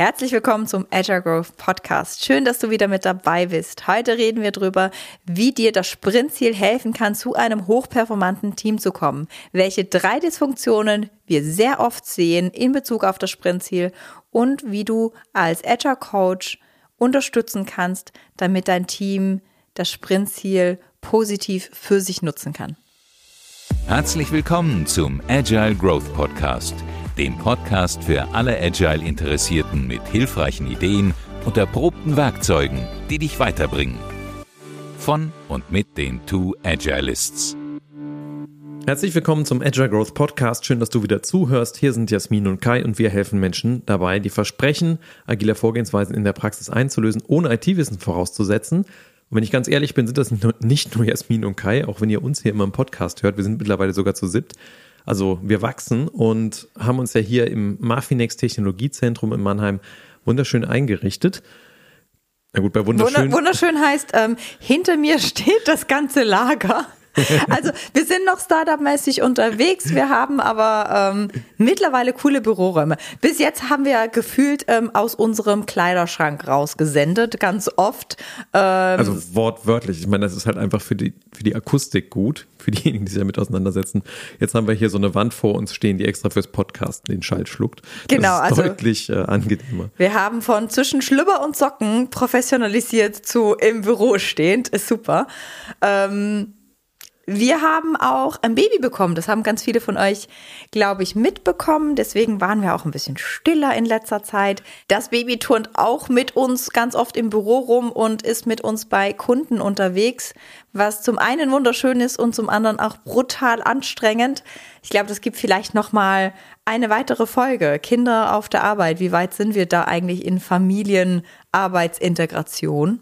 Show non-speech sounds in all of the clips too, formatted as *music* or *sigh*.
Herzlich willkommen zum Agile Growth Podcast. Schön, dass du wieder mit dabei bist. Heute reden wir darüber, wie dir das Sprintziel helfen kann, zu einem hochperformanten Team zu kommen. Welche drei Dysfunktionen wir sehr oft sehen in Bezug auf das Sprintziel und wie du als Agile Coach unterstützen kannst, damit dein Team das Sprintziel positiv für sich nutzen kann. Herzlich willkommen zum Agile Growth Podcast dem Podcast für alle Agile-Interessierten mit hilfreichen Ideen und erprobten Werkzeugen, die dich weiterbringen. Von und mit den Two Agilists. Herzlich willkommen zum Agile Growth Podcast. Schön, dass du wieder zuhörst. Hier sind Jasmin und Kai und wir helfen Menschen dabei, die Versprechen agiler Vorgehensweisen in der Praxis einzulösen, ohne IT-Wissen vorauszusetzen. Und wenn ich ganz ehrlich bin, sind das *laughs* nicht nur Jasmin und Kai, auch wenn ihr uns hier immer im Podcast hört. Wir sind mittlerweile sogar zu siebt. Also wir wachsen und haben uns ja hier im Mafinex Technologiezentrum in Mannheim wunderschön eingerichtet. Na gut, bei wunderschön. wunderschön heißt, ähm, hinter mir *laughs* steht das ganze Lager. *laughs* Also wir sind noch Startup-mäßig unterwegs, wir haben aber ähm, mittlerweile coole Büroräume. Bis jetzt haben wir gefühlt ähm, aus unserem Kleiderschrank rausgesendet, ganz oft. Ähm, also wortwörtlich, ich meine, das ist halt einfach für die, für die Akustik gut, für diejenigen, die sich damit auseinandersetzen. Jetzt haben wir hier so eine Wand vor uns stehen, die extra fürs Podcasten den Schall schluckt. Das genau, ist also deutlich äh, angenehmer. Wir haben von zwischen Schlüpper und Socken professionalisiert zu im Büro stehend, ist super. Ähm, wir haben auch ein Baby bekommen. Das haben ganz viele von euch, glaube ich, mitbekommen. Deswegen waren wir auch ein bisschen stiller in letzter Zeit. Das Baby turnt auch mit uns ganz oft im Büro rum und ist mit uns bei Kunden unterwegs, was zum einen wunderschön ist und zum anderen auch brutal anstrengend. Ich glaube, das gibt vielleicht noch mal eine weitere Folge. Kinder auf der Arbeit. Wie weit sind wir da eigentlich in Familienarbeitsintegration?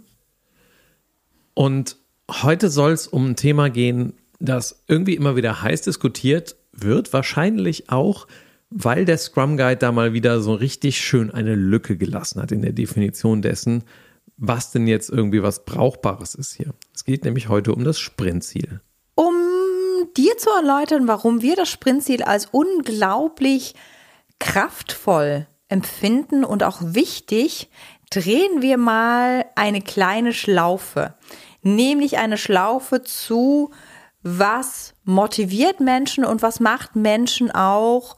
Und Heute soll es um ein Thema gehen, das irgendwie immer wieder heiß diskutiert wird. Wahrscheinlich auch, weil der Scrum Guide da mal wieder so richtig schön eine Lücke gelassen hat in der Definition dessen, was denn jetzt irgendwie was Brauchbares ist hier. Es geht nämlich heute um das Sprintziel. Um dir zu erläutern, warum wir das Sprintziel als unglaublich kraftvoll empfinden und auch wichtig, drehen wir mal eine kleine Schlaufe nämlich eine Schlaufe zu, was motiviert Menschen und was macht Menschen auch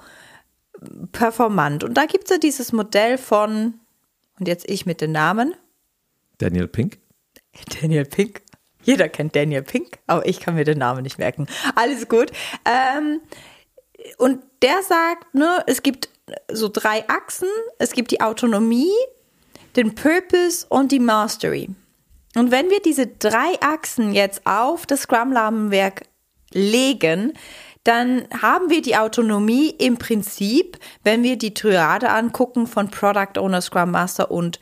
performant. Und da gibt es ja dieses Modell von, und jetzt ich mit den Namen. Daniel Pink. *laughs* Daniel Pink. Jeder kennt Daniel Pink, aber ich kann mir den Namen nicht merken. Alles gut. Ähm, und der sagt, ne, es gibt so drei Achsen. Es gibt die Autonomie, den Purpose und die Mastery. Und wenn wir diese drei Achsen jetzt auf das Scrum-Rahmenwerk legen, dann haben wir die Autonomie im Prinzip, wenn wir die Triade angucken von Product Owner, Scrum Master und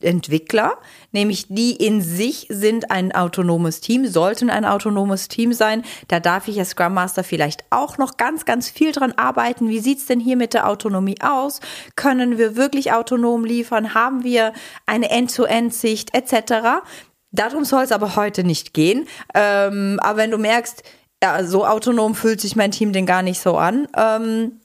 Entwickler, nämlich die in sich sind ein autonomes Team, sollten ein autonomes Team sein. Da darf ich als Scrum Master vielleicht auch noch ganz, ganz viel dran arbeiten. Wie sieht's denn hier mit der Autonomie aus? Können wir wirklich autonom liefern? Haben wir eine End-to-End-Sicht etc.? Darum soll es aber heute nicht gehen. Ähm, aber wenn du merkst, ja, so autonom fühlt sich mein Team denn gar nicht so an, ähm,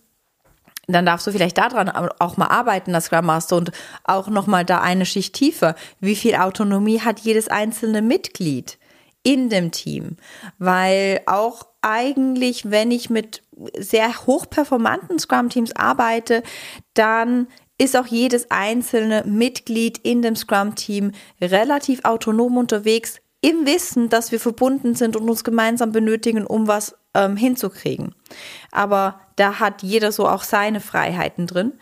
dann darfst du vielleicht daran auch mal arbeiten, das Scrum Master, und auch nochmal da eine Schicht tiefer. Wie viel Autonomie hat jedes einzelne Mitglied in dem Team? Weil auch eigentlich, wenn ich mit sehr hochperformanten Scrum-Teams arbeite, dann ist auch jedes einzelne Mitglied in dem Scrum-Team relativ autonom unterwegs, im Wissen, dass wir verbunden sind und uns gemeinsam benötigen, um was ähm, hinzukriegen. Aber da hat jeder so auch seine Freiheiten drin.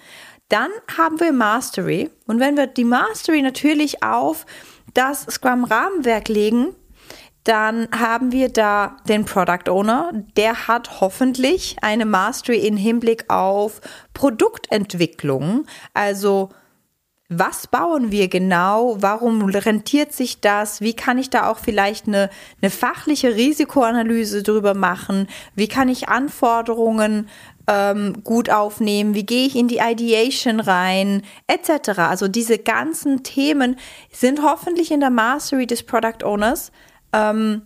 Dann haben wir Mastery. Und wenn wir die Mastery natürlich auf das Scrum-Rahmenwerk legen, dann haben wir da den Product Owner. Der hat hoffentlich eine Mastery in Hinblick auf Produktentwicklung. Also was bauen wir genau? Warum rentiert sich das? Wie kann ich da auch vielleicht eine, eine fachliche Risikoanalyse drüber machen? Wie kann ich Anforderungen ähm, gut aufnehmen? Wie gehe ich in die Ideation rein? Etc. Also diese ganzen Themen sind hoffentlich in der Mastery des Product Owners. Ähm,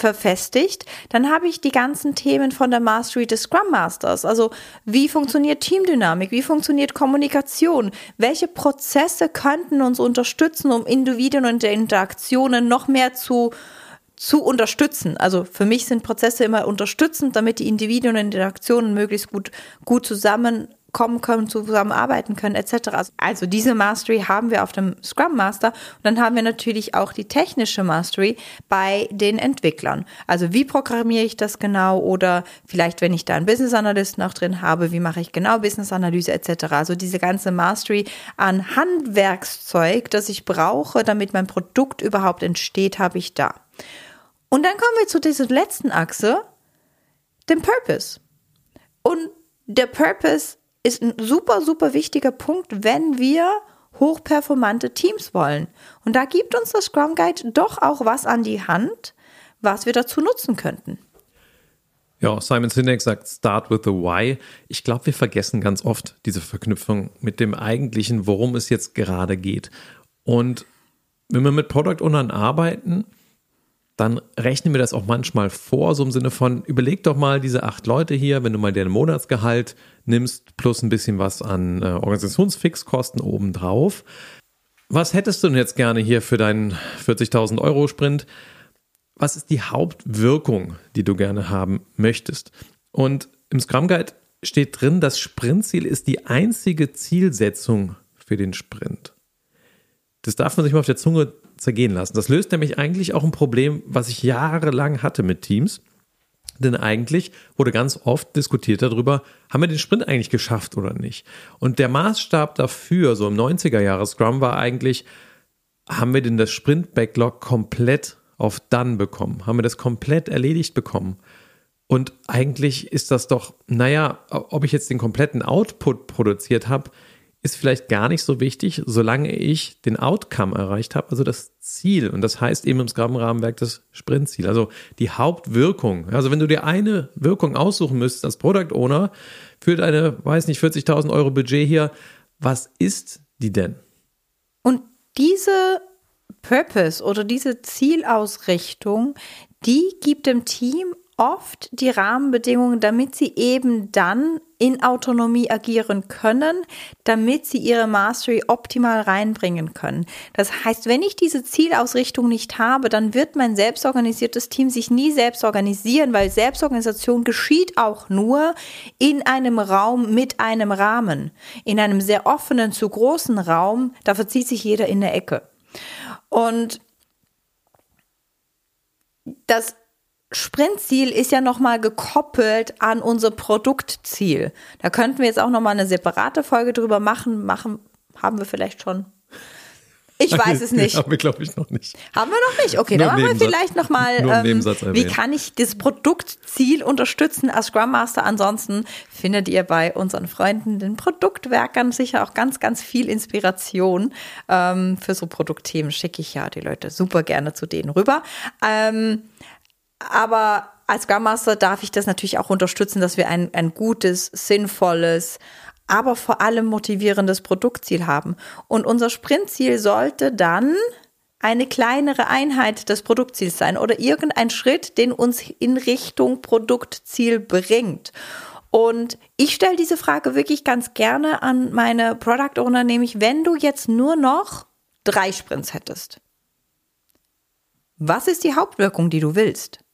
verfestigt, dann habe ich die ganzen Themen von der Mastery des Scrum Masters. Also wie funktioniert Teamdynamik, wie funktioniert Kommunikation, welche Prozesse könnten uns unterstützen, um Individuen und Interaktionen noch mehr zu zu unterstützen. Also für mich sind Prozesse immer unterstützend, damit die Individuen und Interaktionen möglichst gut, gut zusammen kommen können, zusammenarbeiten können, etc. Also diese Mastery haben wir auf dem Scrum Master und dann haben wir natürlich auch die technische Mastery bei den Entwicklern. Also wie programmiere ich das genau oder vielleicht, wenn ich da einen Business Analyst noch drin habe, wie mache ich genau Business Analyse etc. Also diese ganze Mastery an Handwerkszeug, das ich brauche, damit mein Produkt überhaupt entsteht, habe ich da. Und dann kommen wir zu dieser letzten Achse, dem Purpose. Und der Purpose ist ein super, super wichtiger Punkt, wenn wir hochperformante Teams wollen. Und da gibt uns das Scrum Guide doch auch was an die Hand, was wir dazu nutzen könnten. Ja, Simon Sinek sagt Start with the Why. Ich glaube, wir vergessen ganz oft diese Verknüpfung mit dem eigentlichen, worum es jetzt gerade geht. Und wenn wir mit Product Ownern arbeiten, dann rechnen wir das auch manchmal vor, so im Sinne von, überleg doch mal diese acht Leute hier, wenn du mal deren Monatsgehalt nimmst, plus ein bisschen was an äh, Organisationsfixkosten obendrauf. Was hättest du denn jetzt gerne hier für deinen 40.000 Euro Sprint? Was ist die Hauptwirkung, die du gerne haben möchtest? Und im Scrum Guide steht drin, das Sprintziel ist die einzige Zielsetzung für den Sprint. Das darf man sich mal auf der Zunge zergehen lassen. Das löst nämlich eigentlich auch ein Problem, was ich jahrelang hatte mit Teams. Denn eigentlich wurde ganz oft diskutiert darüber, haben wir den Sprint eigentlich geschafft oder nicht? Und der Maßstab dafür, so im 90er Jahre Scrum, war eigentlich, haben wir denn das Sprint-Backlog komplett auf Done bekommen? Haben wir das komplett erledigt bekommen? Und eigentlich ist das doch, naja, ob ich jetzt den kompletten Output produziert habe, ist vielleicht gar nicht so wichtig, solange ich den Outcome erreicht habe, also das Ziel. Und das heißt eben im Scrum-Rahmenwerk das Sprintziel, also die Hauptwirkung. Also wenn du dir eine Wirkung aussuchen müsstest als Product Owner für deine, weiß nicht, 40.000 Euro Budget hier, was ist die denn? Und diese Purpose oder diese Zielausrichtung, die gibt dem Team oft die Rahmenbedingungen, damit sie eben dann in Autonomie agieren können, damit sie ihre Mastery optimal reinbringen können. Das heißt, wenn ich diese Zielausrichtung nicht habe, dann wird mein selbstorganisiertes Team sich nie selbst organisieren, weil Selbstorganisation geschieht auch nur in einem Raum mit einem Rahmen. In einem sehr offenen, zu großen Raum, da verzieht sich jeder in der Ecke. Und das Sprintziel ist ja nochmal gekoppelt an unser Produktziel. Da könnten wir jetzt auch nochmal eine separate Folge drüber machen. Machen, haben wir vielleicht schon. Ich weiß es nicht. *laughs* Haben wir, glaube ich, noch nicht. Haben wir noch nicht? Okay, dann machen wir vielleicht nochmal, ähm, wie kann ich das Produktziel unterstützen als Scrum Master? Ansonsten findet ihr bei unseren Freunden, den Produktwerkern, sicher auch ganz, ganz viel Inspiration ähm, für so Produktthemen. Schicke ich ja die Leute super gerne zu denen rüber. Ähm, aber als Scrum darf ich das natürlich auch unterstützen, dass wir ein, ein gutes, sinnvolles, aber vor allem motivierendes Produktziel haben. Und unser Sprintziel sollte dann eine kleinere Einheit des Produktziels sein oder irgendein Schritt, den uns in Richtung Produktziel bringt. Und ich stelle diese Frage wirklich ganz gerne an meine Product Owner, nämlich wenn du jetzt nur noch drei Sprints hättest. Was ist die Hauptwirkung, die du willst?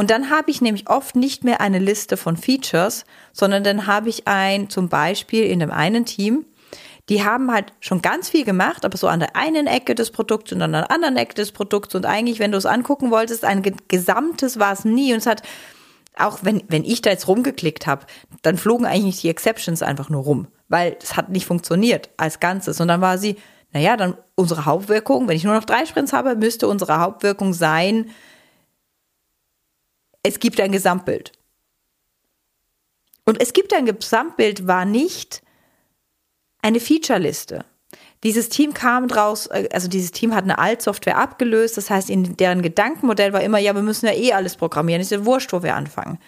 Und dann habe ich nämlich oft nicht mehr eine Liste von Features, sondern dann habe ich ein, zum Beispiel in dem einen Team, die haben halt schon ganz viel gemacht, aber so an der einen Ecke des Produkts und an der anderen Ecke des Produkts und eigentlich, wenn du es angucken wolltest, ein gesamtes war es nie und es hat auch wenn, wenn ich da jetzt rumgeklickt habe, dann flogen eigentlich die Exceptions einfach nur rum, weil es hat nicht funktioniert als Ganzes. Und dann war sie, naja, dann unsere Hauptwirkung, wenn ich nur noch drei Sprints habe, müsste unsere Hauptwirkung sein, es gibt ein Gesamtbild. Und es gibt ein Gesamtbild war nicht eine Feature-Liste. Dieses Team kam draus, äh, also dieses Team hat eine Altsoftware abgelöst, das heißt, in deren Gedankenmodell war immer, ja, wir müssen ja eh alles programmieren, ist ja wurscht, wo wir anfangen.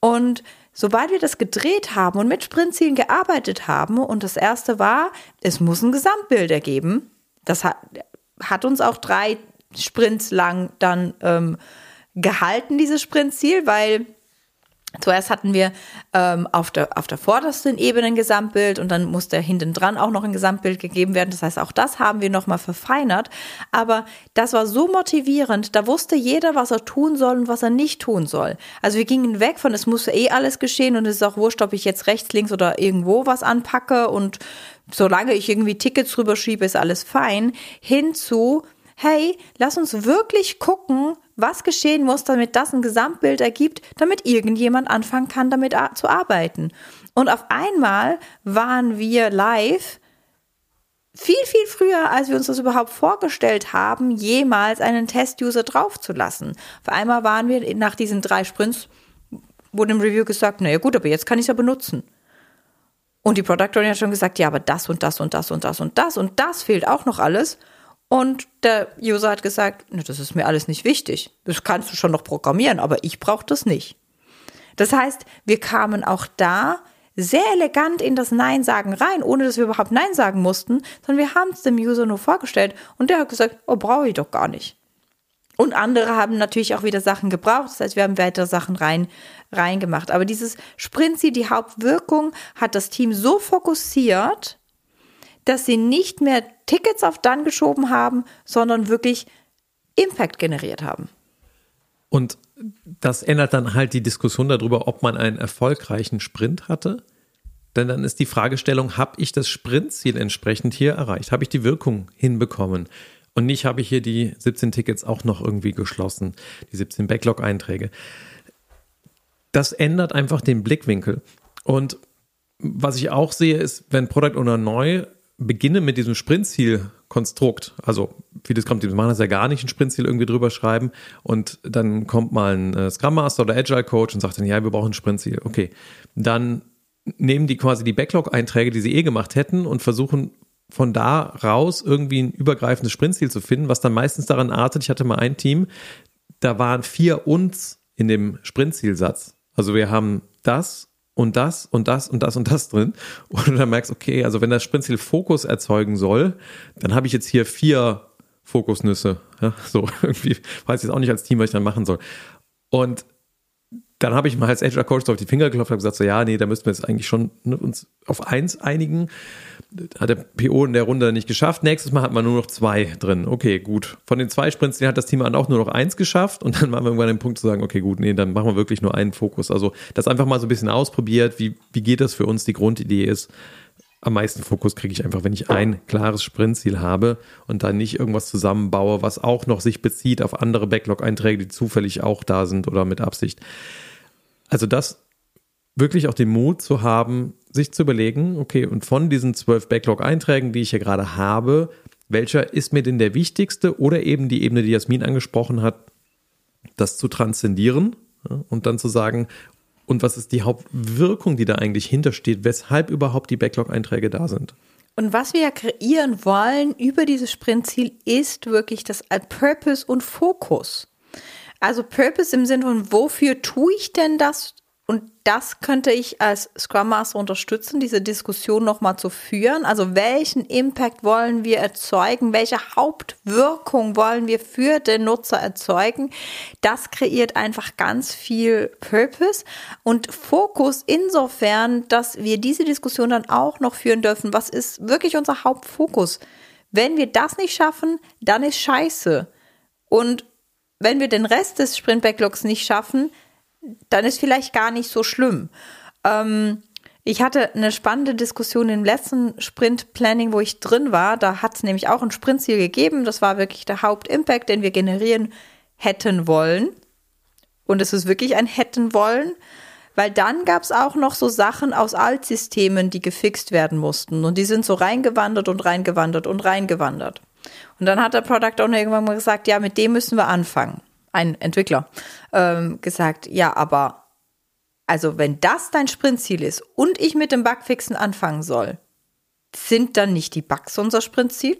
Und sobald wir das gedreht haben und mit Sprintzielen gearbeitet haben, und das erste war, es muss ein Gesamtbild ergeben, das hat, hat uns auch drei Sprints lang dann ähm, gehalten, dieses Sprintziel, weil Zuerst hatten wir ähm, auf, der, auf der vordersten Ebene ein Gesamtbild und dann musste hinten dran auch noch ein Gesamtbild gegeben werden. Das heißt, auch das haben wir nochmal verfeinert. Aber das war so motivierend, da wusste jeder, was er tun soll und was er nicht tun soll. Also wir gingen weg von, es muss eh alles geschehen und es ist auch wurscht, ob ich jetzt rechts, links oder irgendwo was anpacke und solange ich irgendwie Tickets rüberschiebe, ist alles fein, hinzu, hey, lass uns wirklich gucken, was geschehen muss, damit das ein Gesamtbild ergibt, damit irgendjemand anfangen kann, damit zu arbeiten. Und auf einmal waren wir live viel, viel früher, als wir uns das überhaupt vorgestellt haben, jemals einen Test-User draufzulassen. Auf einmal waren wir nach diesen drei Sprints, wurde im Review gesagt, naja gut, aber jetzt kann ich es ja benutzen. Und die Product Owner hat schon gesagt, ja, aber das und das und das und das und das und das fehlt auch noch alles. Und der User hat gesagt, das ist mir alles nicht wichtig. Das kannst du schon noch programmieren, aber ich brauche das nicht. Das heißt, wir kamen auch da sehr elegant in das Nein sagen rein, ohne dass wir überhaupt Nein sagen mussten, sondern wir haben es dem User nur vorgestellt und der hat gesagt, oh, brauche ich doch gar nicht. Und andere haben natürlich auch wieder Sachen gebraucht, das heißt, wir haben weitere Sachen rein, reingemacht. Aber dieses Sprintziel, die Hauptwirkung, hat das Team so fokussiert, dass sie nicht mehr Tickets auf dann geschoben haben, sondern wirklich Impact generiert haben. Und das ändert dann halt die Diskussion darüber, ob man einen erfolgreichen Sprint hatte. Denn dann ist die Fragestellung, habe ich das Sprintziel entsprechend hier erreicht? Habe ich die Wirkung hinbekommen? Und nicht habe ich hier die 17 Tickets auch noch irgendwie geschlossen, die 17 Backlog-Einträge. Das ändert einfach den Blickwinkel. Und was ich auch sehe, ist, wenn Product Owner neu beginne mit diesem Sprintziel-Konstrukt, also viele Scrum-Teams machen das ja gar nicht, ein Sprintziel irgendwie drüber schreiben und dann kommt mal ein äh, Scrum Master oder Agile Coach und sagt dann, ja, wir brauchen ein Sprintziel. Okay, dann nehmen die quasi die Backlog-Einträge, die sie eh gemacht hätten und versuchen von da raus irgendwie ein übergreifendes Sprintziel zu finden, was dann meistens daran artet, ich hatte mal ein Team, da waren vier uns in dem Sprintzielsatz. Also wir haben das und das und das und das und das drin. Und dann merkst, okay, also wenn das Sprintziel Fokus erzeugen soll, dann habe ich jetzt hier vier Fokusnüsse. Ja, so *laughs* irgendwie weiß ich jetzt auch nicht als Team, was ich dann machen soll. Und dann habe ich mal als Agile Coach so auf die Finger geklopft und gesagt, so ja, nee, da müssten wir jetzt eigentlich schon ne, uns auf eins einigen. Hat der PO in der Runde nicht geschafft. Nächstes Mal hat man nur noch zwei drin. Okay, gut. Von den zwei Sprints, hat das Team auch nur noch eins geschafft. Und dann waren wir irgendwann an dem Punkt zu sagen, okay, gut, nee, dann machen wir wirklich nur einen Fokus. Also das einfach mal so ein bisschen ausprobiert. Wie, wie geht das für uns? Die Grundidee ist, am meisten Fokus kriege ich einfach, wenn ich ein klares Sprintziel habe und dann nicht irgendwas zusammenbaue, was auch noch sich bezieht auf andere Backlog-Einträge, die zufällig auch da sind oder mit Absicht. Also das wirklich auch den Mut zu haben, sich zu überlegen, okay, und von diesen zwölf Backlog-Einträgen, die ich hier gerade habe, welcher ist mir denn der wichtigste oder eben die Ebene, die Jasmin angesprochen hat, das zu transzendieren ja, und dann zu sagen, und was ist die Hauptwirkung, die da eigentlich hintersteht, weshalb überhaupt die Backlog-Einträge da sind. Und was wir ja kreieren wollen über dieses Sprintziel ist wirklich das Purpose und Fokus. Also Purpose im Sinne von, wofür tue ich denn das und das könnte ich als Scrum Master unterstützen, diese Diskussion nochmal zu führen. Also welchen Impact wollen wir erzeugen? Welche Hauptwirkung wollen wir für den Nutzer erzeugen? Das kreiert einfach ganz viel Purpose und Fokus insofern, dass wir diese Diskussion dann auch noch führen dürfen. Was ist wirklich unser Hauptfokus? Wenn wir das nicht schaffen, dann ist scheiße. Und wenn wir den Rest des Sprint Backlogs nicht schaffen, dann ist vielleicht gar nicht so schlimm. Ähm, ich hatte eine spannende Diskussion im letzten Sprint Planning, wo ich drin war. Da hat es nämlich auch ein Sprintziel gegeben. Das war wirklich der Hauptimpact, den wir generieren hätten wollen. Und es ist wirklich ein hätten wollen, weil dann gab es auch noch so Sachen aus Altsystemen, die gefixt werden mussten. Und die sind so reingewandert und reingewandert und reingewandert. Und dann hat der Product Owner irgendwann mal gesagt, ja, mit dem müssen wir anfangen ein Entwickler, ähm, gesagt, ja, aber also wenn das dein Sprintziel ist und ich mit dem Bugfixen anfangen soll, sind dann nicht die Bugs unser Sprintziel?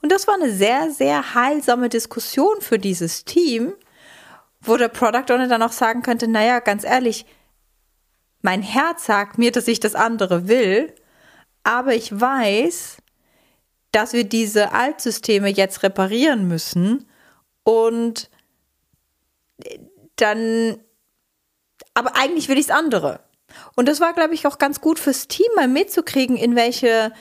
Und das war eine sehr, sehr heilsame Diskussion für dieses Team, wo der Product Owner dann auch sagen könnte, naja, ganz ehrlich, mein Herz sagt mir, dass ich das andere will, aber ich weiß, dass wir diese Altsysteme jetzt reparieren müssen und dann, aber eigentlich will ich das andere. Und das war, glaube ich, auch ganz gut fürs Team mal mitzukriegen, in welche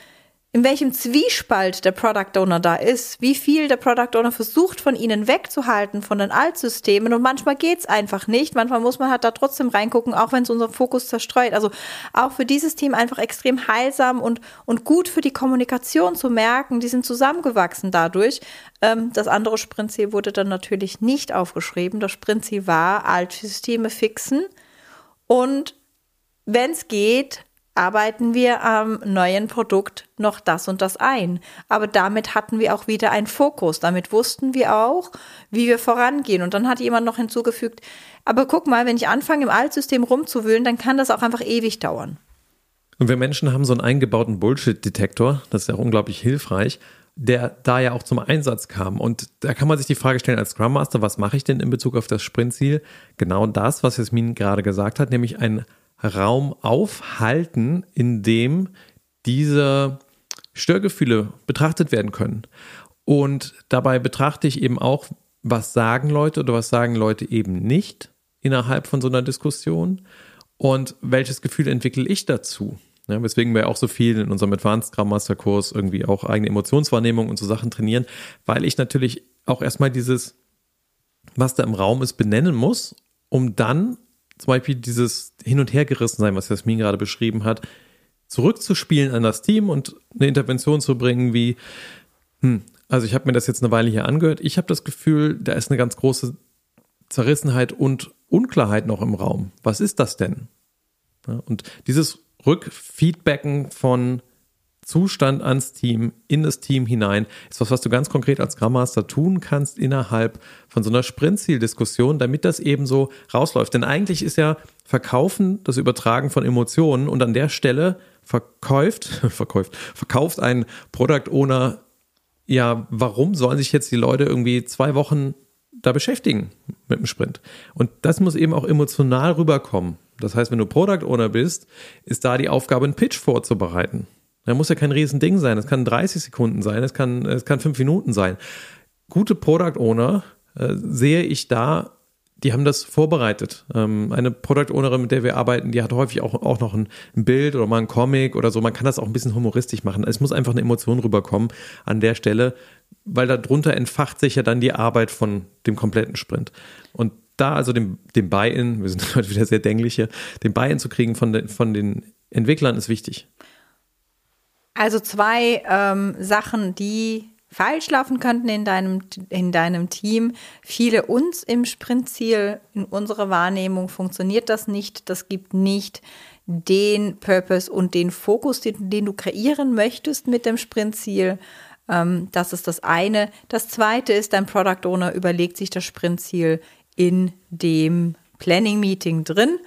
in welchem Zwiespalt der Product Owner da ist, wie viel der Product Owner versucht von ihnen wegzuhalten, von den Altsystemen und manchmal geht's einfach nicht, manchmal muss man halt da trotzdem reingucken, auch wenn es unseren Fokus zerstreut. Also auch für dieses Team einfach extrem heilsam und, und gut für die Kommunikation zu merken, die sind zusammengewachsen dadurch. Ähm, das andere Sprintziel wurde dann natürlich nicht aufgeschrieben. Das Sprintziel war, Altsysteme fixen und wenn es geht, arbeiten wir am neuen Produkt noch das und das ein. Aber damit hatten wir auch wieder einen Fokus. Damit wussten wir auch, wie wir vorangehen. Und dann hat jemand noch hinzugefügt, aber guck mal, wenn ich anfange, im Altsystem rumzuwühlen, dann kann das auch einfach ewig dauern. Und wir Menschen haben so einen eingebauten Bullshit-Detektor, das ist ja unglaublich hilfreich, der da ja auch zum Einsatz kam. Und da kann man sich die Frage stellen als Scrum Master, was mache ich denn in Bezug auf das Sprintziel? Genau das, was Jasmin gerade gesagt hat, nämlich ein Raum aufhalten, in dem diese Störgefühle betrachtet werden können. Und dabei betrachte ich eben auch, was sagen Leute oder was sagen Leute eben nicht innerhalb von so einer Diskussion und welches Gefühl entwickle ich dazu. Ja, weswegen wir auch so viel in unserem Advanced Scrum Master Kurs irgendwie auch eigene Emotionswahrnehmung und so Sachen trainieren, weil ich natürlich auch erstmal dieses, was da im Raum ist, benennen muss, um dann zum Beispiel dieses Hin- und Hergerissensein, was Jasmin gerade beschrieben hat, zurückzuspielen an das Team und eine Intervention zu bringen, wie, hm, also ich habe mir das jetzt eine Weile hier angehört. Ich habe das Gefühl, da ist eine ganz große Zerrissenheit und Unklarheit noch im Raum. Was ist das denn? Ja, und dieses Rückfeedbacken von Zustand ans Team, in das Team hinein, ist was, was du ganz konkret als Scrum Master tun kannst innerhalb von so einer Sprintziel-Diskussion, damit das eben so rausläuft. Denn eigentlich ist ja Verkaufen das Übertragen von Emotionen und an der Stelle verkauft, *laughs* verkauft, verkauft ein Product Owner, ja, warum sollen sich jetzt die Leute irgendwie zwei Wochen da beschäftigen mit dem Sprint? Und das muss eben auch emotional rüberkommen. Das heißt, wenn du Product Owner bist, ist da die Aufgabe, einen Pitch vorzubereiten. Da muss ja kein Riesending sein. Es kann 30 Sekunden sein, es kann, es kann fünf Minuten sein. Gute Product Owner äh, sehe ich da, die haben das vorbereitet. Ähm, eine Product Ownerin, mit der wir arbeiten, die hat häufig auch, auch noch ein, ein, Bild oder mal ein Comic oder so. Man kann das auch ein bisschen humoristisch machen. Es muss einfach eine Emotion rüberkommen an der Stelle, weil darunter entfacht sich ja dann die Arbeit von dem kompletten Sprint. Und da also dem, dem Buy-in, wir sind *laughs* heute wieder sehr denkliche, den Buy-in zu kriegen von, de, von den Entwicklern ist wichtig. Also zwei ähm, Sachen, die falsch laufen könnten in deinem, in deinem Team. Viele uns im Sprintziel, in unserer Wahrnehmung funktioniert das nicht. Das gibt nicht den Purpose und den Fokus, den, den du kreieren möchtest mit dem Sprintziel. Ähm, das ist das eine. Das zweite ist, dein Product Owner überlegt sich das Sprintziel in dem Planning Meeting drin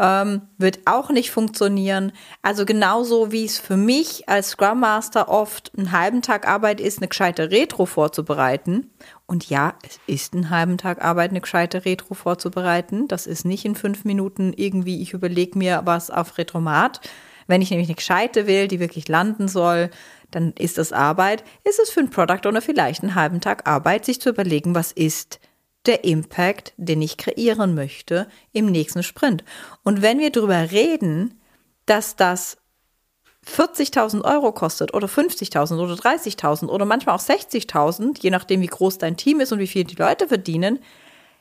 ähm, wird auch nicht funktionieren. Also genauso wie es für mich als Scrum Master oft einen halben Tag Arbeit ist, eine gescheite Retro vorzubereiten. Und ja, es ist einen halben Tag Arbeit, eine gescheite Retro vorzubereiten. Das ist nicht in fünf Minuten irgendwie, ich überlege mir was auf Retromat. Wenn ich nämlich eine gescheite will, die wirklich landen soll, dann ist das Arbeit. Ist es für einen Product Owner vielleicht einen halben Tag Arbeit, sich zu überlegen, was ist der Impact, den ich kreieren möchte im nächsten Sprint. Und wenn wir darüber reden, dass das 40.000 Euro kostet oder 50.000 oder 30.000 oder manchmal auch 60.000, je nachdem, wie groß dein Team ist und wie viel die Leute verdienen,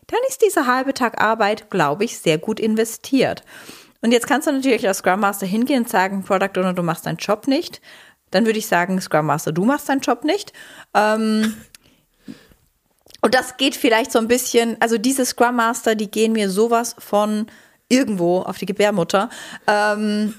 dann ist dieser halbe Tag Arbeit, glaube ich, sehr gut investiert. Und jetzt kannst du natürlich als Scrum Master hingehen und sagen, Product Owner, du machst deinen Job nicht. Dann würde ich sagen, Scrum Master, du machst deinen Job nicht. Ähm, und das geht vielleicht so ein bisschen, also diese Scrum Master, die gehen mir sowas von irgendwo auf die Gebärmutter. Ähm,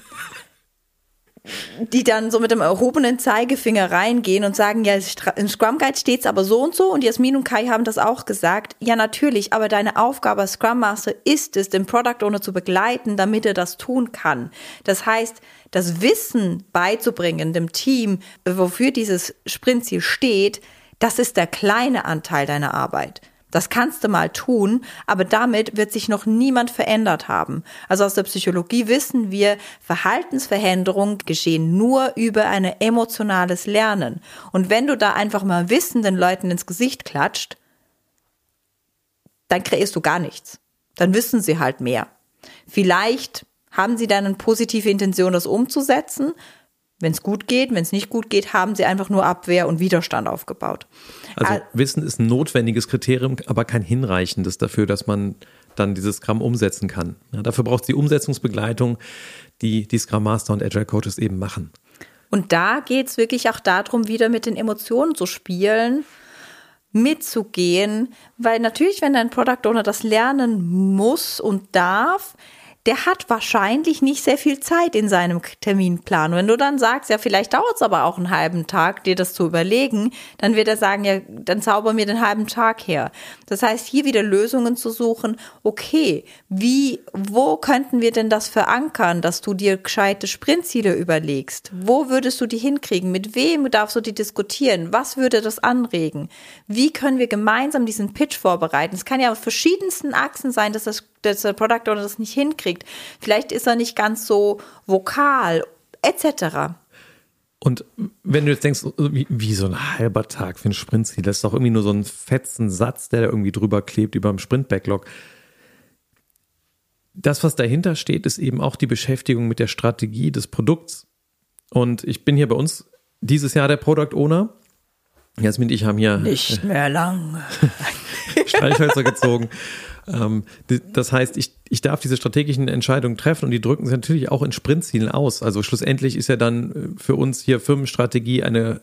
die dann so mit dem erhobenen Zeigefinger reingehen und sagen, ja, im Scrum Guide steht es aber so und so und Jasmin und Kai haben das auch gesagt. Ja, natürlich, aber deine Aufgabe als Scrum Master ist es, den Product Owner zu begleiten, damit er das tun kann. Das heißt, das Wissen beizubringen dem Team, wofür dieses Sprintziel steht, das ist der kleine Anteil deiner Arbeit. Das kannst du mal tun, aber damit wird sich noch niemand verändert haben. Also aus der Psychologie wissen wir, Verhaltensveränderungen geschehen nur über ein emotionales Lernen. Und wenn du da einfach mal Wissen den Leuten ins Gesicht klatscht, dann kreierst du gar nichts. Dann wissen sie halt mehr. Vielleicht haben sie dann eine positive Intention, das umzusetzen. Wenn es gut geht, wenn es nicht gut geht, haben sie einfach nur Abwehr und Widerstand aufgebaut. Also Wissen ist ein notwendiges Kriterium, aber kein hinreichendes dafür, dass man dann dieses Scrum umsetzen kann. Ja, dafür braucht es die Umsetzungsbegleitung, die die Scrum Master und Agile Coaches eben machen. Und da geht es wirklich auch darum, wieder mit den Emotionen zu spielen, mitzugehen, weil natürlich, wenn dein Product Owner das lernen muss und darf, der hat wahrscheinlich nicht sehr viel Zeit in seinem Terminplan. Wenn du dann sagst, ja, vielleicht dauert es aber auch einen halben Tag, dir das zu überlegen, dann wird er sagen, ja, dann zauber mir den halben Tag her. Das heißt, hier wieder Lösungen zu suchen, okay, wie, wo könnten wir denn das verankern, dass du dir gescheite Sprintziele überlegst? Wo würdest du die hinkriegen? Mit wem darfst du die diskutieren? Was würde das anregen? Wie können wir gemeinsam diesen Pitch vorbereiten? Es kann ja auf verschiedensten Achsen sein, dass das dass der Product Owner das nicht hinkriegt. Vielleicht ist er nicht ganz so vokal, etc. Und wenn du jetzt denkst, wie, wie, so ein halber Tag für ein Sprintziel, das ist doch irgendwie nur so ein fetzen Satz, der da irgendwie drüber klebt über dem Sprint-Backlog. Das, was dahinter steht, ist eben auch die Beschäftigung mit der Strategie des Produkts. Und ich bin hier bei uns dieses Jahr der Product Owner. Jasmin und ich haben hier nicht *laughs* mehr lang Streichhölzer gezogen. Ähm, das heißt, ich, ich darf diese strategischen Entscheidungen treffen und die drücken sich natürlich auch in Sprintzielen aus. Also schlussendlich ist ja dann äh, für uns hier Firmenstrategie eine,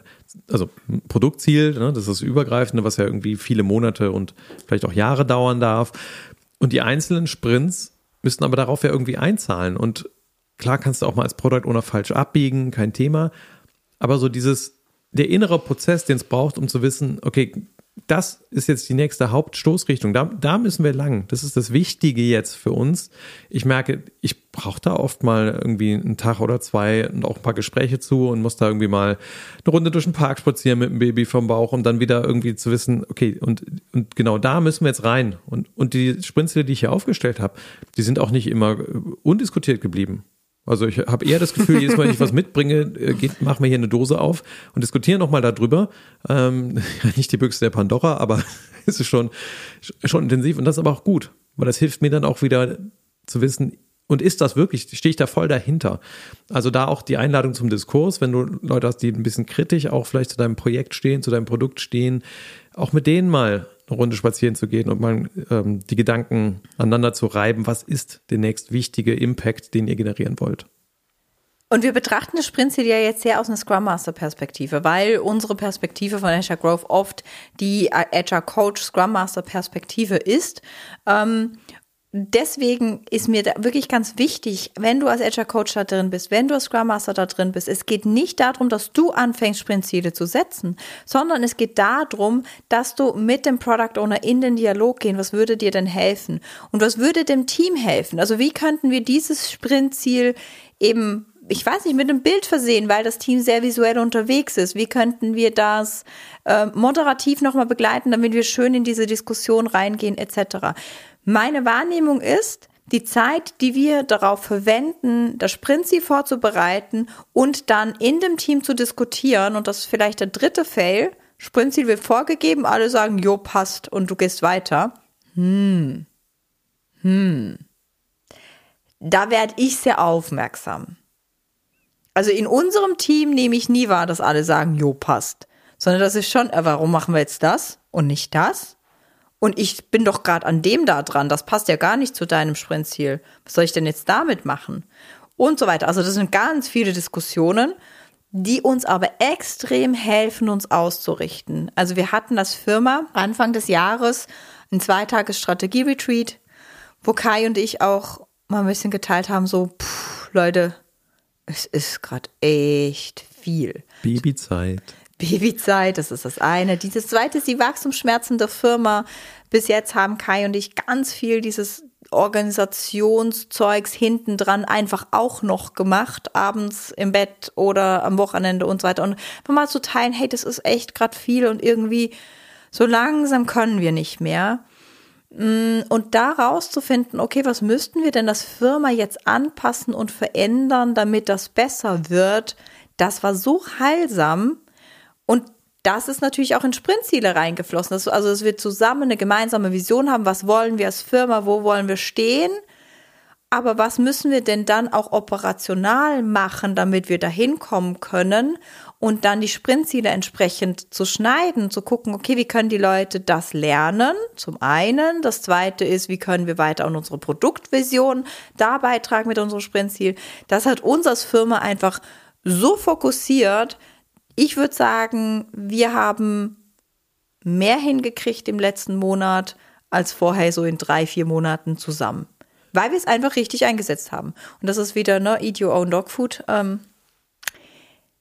also Produktziel, ne, das ist das Übergreifende, was ja irgendwie viele Monate und vielleicht auch Jahre dauern darf. Und die einzelnen Sprints müssten aber darauf ja irgendwie einzahlen. Und klar kannst du auch mal als Product Owner falsch abbiegen, kein Thema. Aber so dieses, der innere Prozess, den es braucht, um zu wissen, okay, das ist jetzt die nächste Hauptstoßrichtung. Da, da müssen wir lang. Das ist das Wichtige jetzt für uns. Ich merke, ich brauche da oft mal irgendwie einen Tag oder zwei und auch ein paar Gespräche zu und muss da irgendwie mal eine Runde durch den Park spazieren mit dem Baby vom Bauch, um dann wieder irgendwie zu wissen, okay, und, und genau da müssen wir jetzt rein. Und, und die Sprintziele, die ich hier aufgestellt habe, die sind auch nicht immer undiskutiert geblieben. Also ich habe eher das Gefühl, jedes Mal, wenn ich was mitbringe, äh, geht, machen wir hier eine Dose auf und diskutieren nochmal darüber. Ähm, *laughs* nicht die Büchse der Pandora, aber *laughs* es ist schon, schon intensiv und das ist aber auch gut, weil das hilft mir dann auch wieder zu wissen, und ist das wirklich, stehe ich da voll dahinter? Also da auch die Einladung zum Diskurs, wenn du Leute hast, die ein bisschen kritisch auch vielleicht zu deinem Projekt stehen, zu deinem Produkt stehen, auch mit denen mal eine Runde spazieren zu gehen und mal ähm, die Gedanken aneinander zu reiben, was ist der nächst wichtige Impact, den ihr generieren wollt. Und wir betrachten das Sprintziel ja jetzt sehr aus einer Scrum Master Perspektive, weil unsere Perspektive von Agile Growth oft die Agile Coach Scrum Master Perspektive ist. Ähm, deswegen ist mir da wirklich ganz wichtig, wenn du als Agile Coach da drin bist, wenn du als Scrum Master da drin bist, es geht nicht darum, dass du anfängst, Sprintziele zu setzen, sondern es geht darum, dass du mit dem Product Owner in den Dialog gehen. Was würde dir denn helfen? Und was würde dem Team helfen? Also wie könnten wir dieses Sprintziel eben ich weiß nicht, mit einem Bild versehen, weil das Team sehr visuell unterwegs ist. Wie könnten wir das äh, moderativ nochmal begleiten, damit wir schön in diese Diskussion reingehen, etc. Meine Wahrnehmung ist, die Zeit, die wir darauf verwenden, das Sprintziel vorzubereiten und dann in dem Team zu diskutieren, und das ist vielleicht der dritte Fail, Sprintziel wird vorgegeben, alle sagen, jo, passt, und du gehst weiter. Hm. Hm. Da werde ich sehr aufmerksam. Also in unserem Team nehme ich nie wahr, dass alle sagen, jo, passt. Sondern das ist schon, äh, warum machen wir jetzt das und nicht das? Und ich bin doch gerade an dem da dran. Das passt ja gar nicht zu deinem Sprintziel. Was soll ich denn jetzt damit machen? Und so weiter. Also das sind ganz viele Diskussionen, die uns aber extrem helfen, uns auszurichten. Also wir hatten das Firma Anfang des Jahres ein zweitages Strategie-Retreat, wo Kai und ich auch mal ein bisschen geteilt haben, so, pff, Leute, es ist gerade echt viel. Babyzeit. Babyzeit, das ist das eine. Dieses zweite ist die Wachstumsschmerzen der Firma. Bis jetzt haben Kai und ich ganz viel dieses Organisationszeugs hinten dran einfach auch noch gemacht, abends im Bett oder am Wochenende und so weiter. Und mal zu teilen, hey, das ist echt gerade viel und irgendwie so langsam können wir nicht mehr. Mm, und da rauszufinden, okay, was müssten wir denn das Firma jetzt anpassen und verändern, damit das besser wird, das war so heilsam, und das ist natürlich auch in Sprintziele reingeflossen. Das, also dass wir zusammen eine gemeinsame Vision haben, was wollen wir als Firma, wo wollen wir stehen. Aber was müssen wir denn dann auch operational machen, damit wir dahin kommen können und dann die Sprintziele entsprechend zu schneiden, zu gucken, okay, wie können die Leute das lernen? Zum einen. Das zweite ist, wie können wir weiter an unsere Produktvision da beitragen mit unserem Sprintziel? Das hat uns als Firma einfach so fokussiert. Ich würde sagen, wir haben mehr hingekriegt im letzten Monat als vorher so in drei, vier Monaten zusammen weil wir es einfach richtig eingesetzt haben. Und das ist wieder, ne, Eat Your Own Dog Food. Ähm,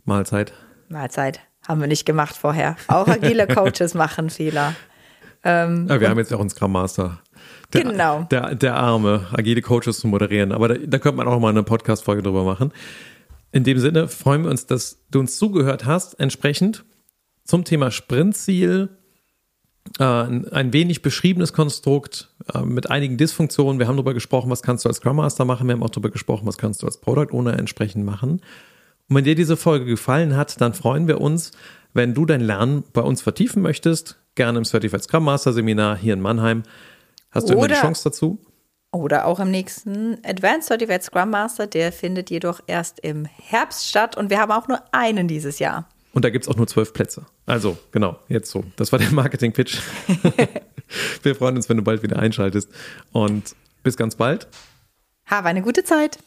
Mahlzeit. Mahlzeit. Haben wir nicht gemacht vorher. Auch agile *laughs* Coaches machen Fehler. Ähm, ja, wir haben jetzt auch einen Scrum Master. Der, genau. Der, der Arme, agile Coaches zu moderieren. Aber da, da könnte man auch mal eine Podcast-Folge drüber machen. In dem Sinne freuen wir uns, dass du uns zugehört hast, entsprechend zum Thema Sprintziel, äh, ein wenig beschriebenes Konstrukt äh, mit einigen Dysfunktionen. Wir haben darüber gesprochen, was kannst du als Scrum Master machen. Wir haben auch darüber gesprochen, was kannst du als Product Owner entsprechend machen. Und wenn dir diese Folge gefallen hat, dann freuen wir uns, wenn du dein Lernen bei uns vertiefen möchtest. Gerne im Certified Scrum Master Seminar hier in Mannheim. Hast du oder, immer die Chance dazu? Oder auch im nächsten Advanced Certified Scrum Master. Der findet jedoch erst im Herbst statt und wir haben auch nur einen dieses Jahr. Und da gibt es auch nur zwölf Plätze. Also, genau, jetzt so. Das war der *laughs* Marketing-Pitch. *laughs* Wir freuen uns, wenn du bald wieder einschaltest. Und bis ganz bald. Habe eine gute Zeit.